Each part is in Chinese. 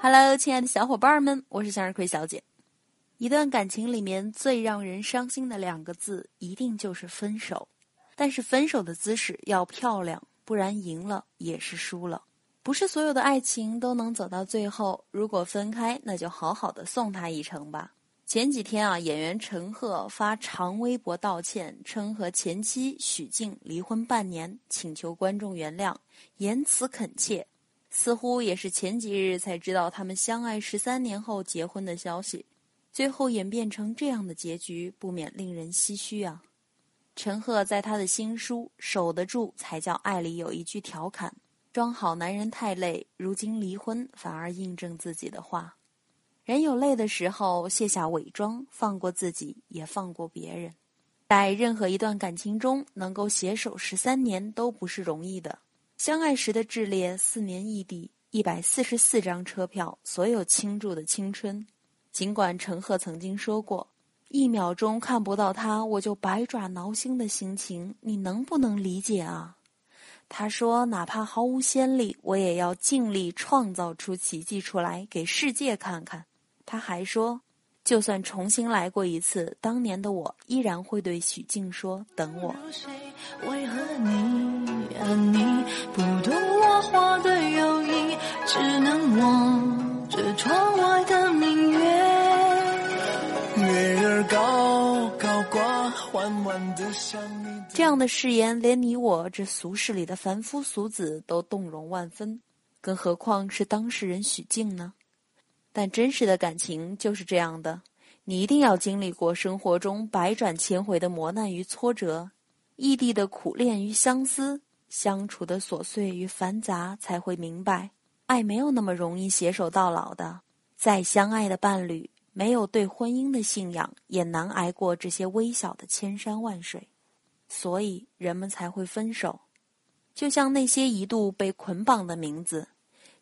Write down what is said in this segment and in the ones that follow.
Hello，亲爱的小伙伴们，我是向日葵小姐。一段感情里面最让人伤心的两个字，一定就是分手。但是分手的姿势要漂亮，不然赢了也是输了。不是所有的爱情都能走到最后，如果分开，那就好好的送他一程吧。前几天啊，演员陈赫发长微博道歉，称和前妻许静离婚半年，请求观众原谅，言辞恳切。似乎也是前几日才知道他们相爱十三年后结婚的消息，最后演变成这样的结局，不免令人唏嘘啊。陈赫在他的新书《守得住才叫爱》里有一句调侃：“装好男人太累，如今离婚反而印证自己的话。人有累的时候，卸下伪装，放过自己，也放过别人。在任何一段感情中，能够携手十三年都不是容易的。”相爱时的炽烈，四年异地，一百四十四张车票，所有倾注的青春。尽管陈赫曾经说过，一秒钟看不到他，我就百爪挠心的心情，你能不能理解啊？他说，哪怕毫无先例，我也要尽力创造出奇迹出来，给世界看看。他还说，就算重新来过一次，当年的我依然会对许静说：“等我。”为何你啊你不懂我话的友谊，只能望着窗外的明月。月儿高高挂，弯弯的像你。这样的誓言，连你我这俗世里的凡夫俗子都动容万分，更何况是当事人许静呢？但真实的感情就是这样的，你一定要经历过生活中百转千回的磨难与挫折。异地的苦恋与相思，相处的琐碎与繁杂，才会明白，爱没有那么容易携手到老的。再相爱的伴侣，没有对婚姻的信仰，也难挨过这些微小的千山万水。所以人们才会分手。就像那些一度被捆绑的名字：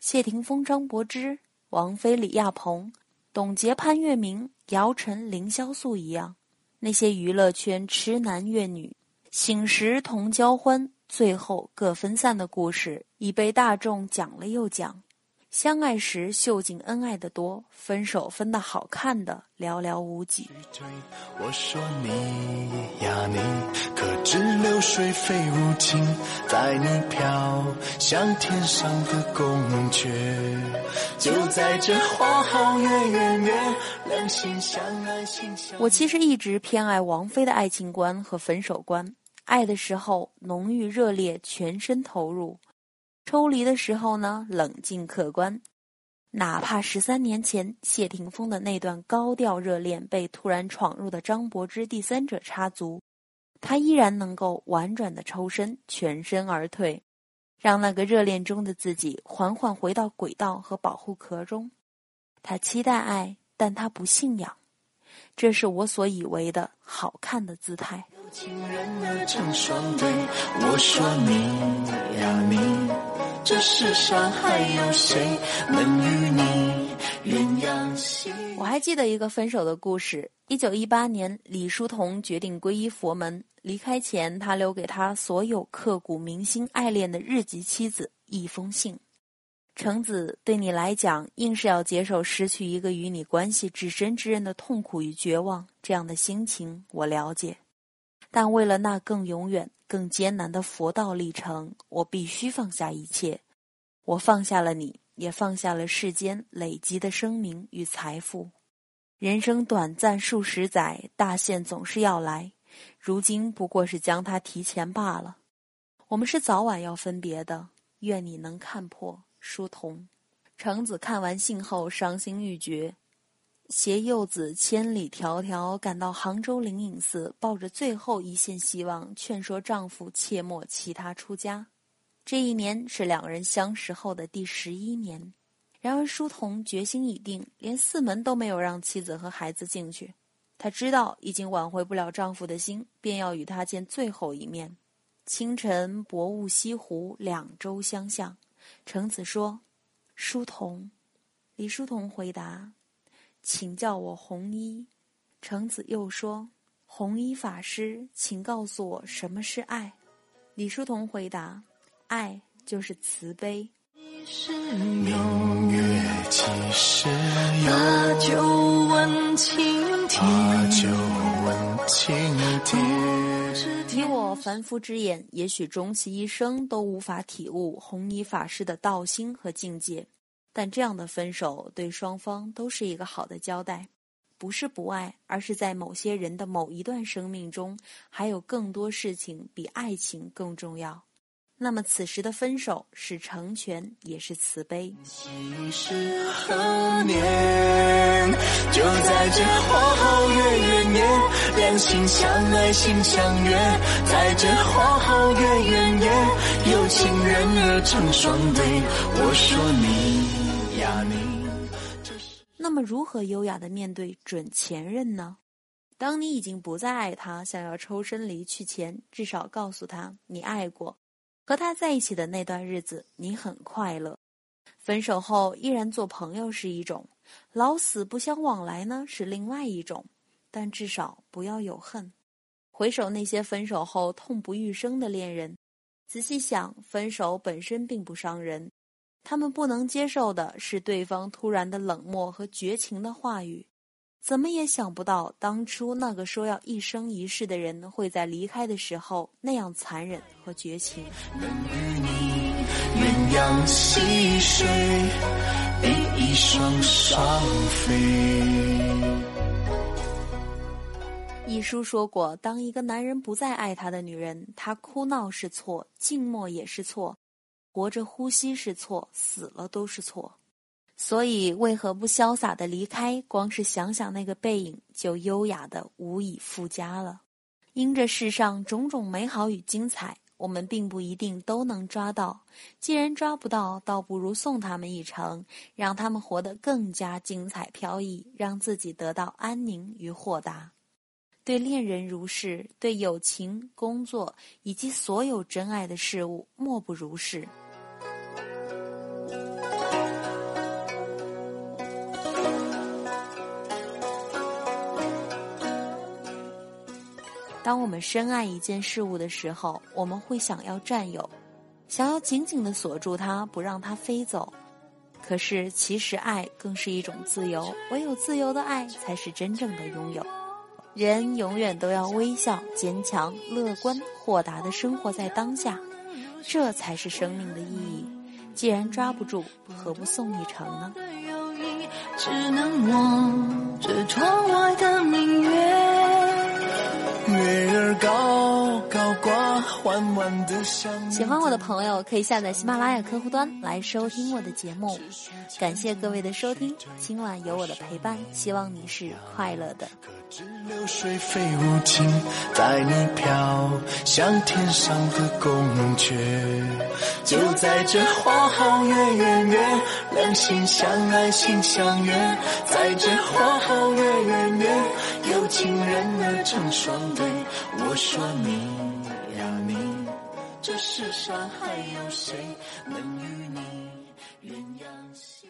谢霆锋、张柏芝、王菲、李亚鹏、董洁、潘粤明、姚晨、凌潇肃一样，那些娱乐圈痴男怨女。醒时同交欢，最后各分散的故事已被大众讲了又讲。相爱时秀尽恩爱的多，分手分的好看的寥寥无几。我说你呀你，可知流水非无情，在你飘向天上的宫阙，就在这花好月圆月，两心相爱心相。我其实一直偏爱王菲的爱情观和分手观。爱的时候浓郁热烈，全身投入；抽离的时候呢，冷静客观。哪怕十三年前谢霆锋的那段高调热恋被突然闯入的张柏芝第三者插足，他依然能够婉转的抽身，全身而退，让那个热恋中的自己缓缓回到轨道和保护壳中。他期待爱，但他不信仰。这是我所以为的好看的姿态。我说你呀你，这世上还有谁能与你鸳鸯我还记得一个分手的故事。一九一八年，李叔同决定皈依佛门，离开前，他留给他所有刻骨铭心爱恋的日籍妻子一封信。橙子，对你来讲，硬是要接受失去一个与你关系至深之人的痛苦与绝望，这样的心情我了解。但为了那更永远、更艰难的佛道历程，我必须放下一切。我放下了你，也放下了世间累积的声名与财富。人生短暂数十载，大限总是要来，如今不过是将它提前罢了。我们是早晚要分别的，愿你能看破。书童，橙子看完信后伤心欲绝。携幼子千里迢迢赶到杭州灵隐寺，抱着最后一线希望，劝说丈夫切莫弃他出家。这一年是两人相识后的第十一年。然而，书童决心已定，连寺门都没有让妻子和孩子进去。她知道已经挽回不了丈夫的心，便要与他见最后一面。清晨薄雾西湖，两洲相向。程子说：“书童。”李书童回答。请叫我红衣。程子又说：“红衣法师，请告诉我什么是爱。”李叔同回答：“爱就是慈悲。”明月几时有？把酒问青天。把酒问青天。以我凡夫之眼，也许终其一生都无法体悟弘一法师的道心和境界。但这样的分手对双方都是一个好的交代，不是不爱，而是在某些人的某一段生命中，还有更多事情比爱情更重要。那么此时的分手是成全，也是慈悲。是何年？就在这花好月圆夜，两心相爱心相悦。在这花好月圆夜，有情人儿成双对。我说你。那么，如何优雅的面对准前任呢？当你已经不再爱他，想要抽身离去前，至少告诉他你爱过，和他在一起的那段日子你很快乐。分手后依然做朋友是一种，老死不相往来呢是另外一种。但至少不要有恨。回首那些分手后痛不欲生的恋人，仔细想，分手本身并不伤人。他们不能接受的是对方突然的冷漠和绝情的话语，怎么也想不到当初那个说要一生一世的人会在离开的时候那样残忍和绝情。能与你鸳鸯戏水，比翼双双飞。一书说过，当一个男人不再爱他的女人，他哭闹是错，静默也是错。活着呼吸是错，死了都是错，所以为何不潇洒的离开？光是想想那个背影，就优雅的无以复加了。因这世上种种美好与精彩，我们并不一定都能抓到。既然抓不到，倒不如送他们一程，让他们活得更加精彩飘逸，让自己得到安宁与豁达。对恋人如是，对友情、工作以及所有真爱的事物，莫不如是。当我们深爱一件事物的时候，我们会想要占有，想要紧紧的锁住它，不让它飞走。可是，其实爱更是一种自由，唯有自由的爱才是真正的拥有。人永远都要微笑、坚强、乐观、豁达的生活在当下，这才是生命的意义。既然抓不住，何不送一程呢？只能望着窗外的明月。月儿高。喜欢我的朋友可以下载喜马拉雅客户端来收听我的节目。感谢各位的收听，今晚有我的陪伴，希望你是快乐的。流水飞舞尽，带你飘向天上的宫阙。就在这花好月圆夜，两心相爱心相悦。在这花好月圆夜，有情人儿成双对。我说你，这世上还有谁能与你鸳鸯戏？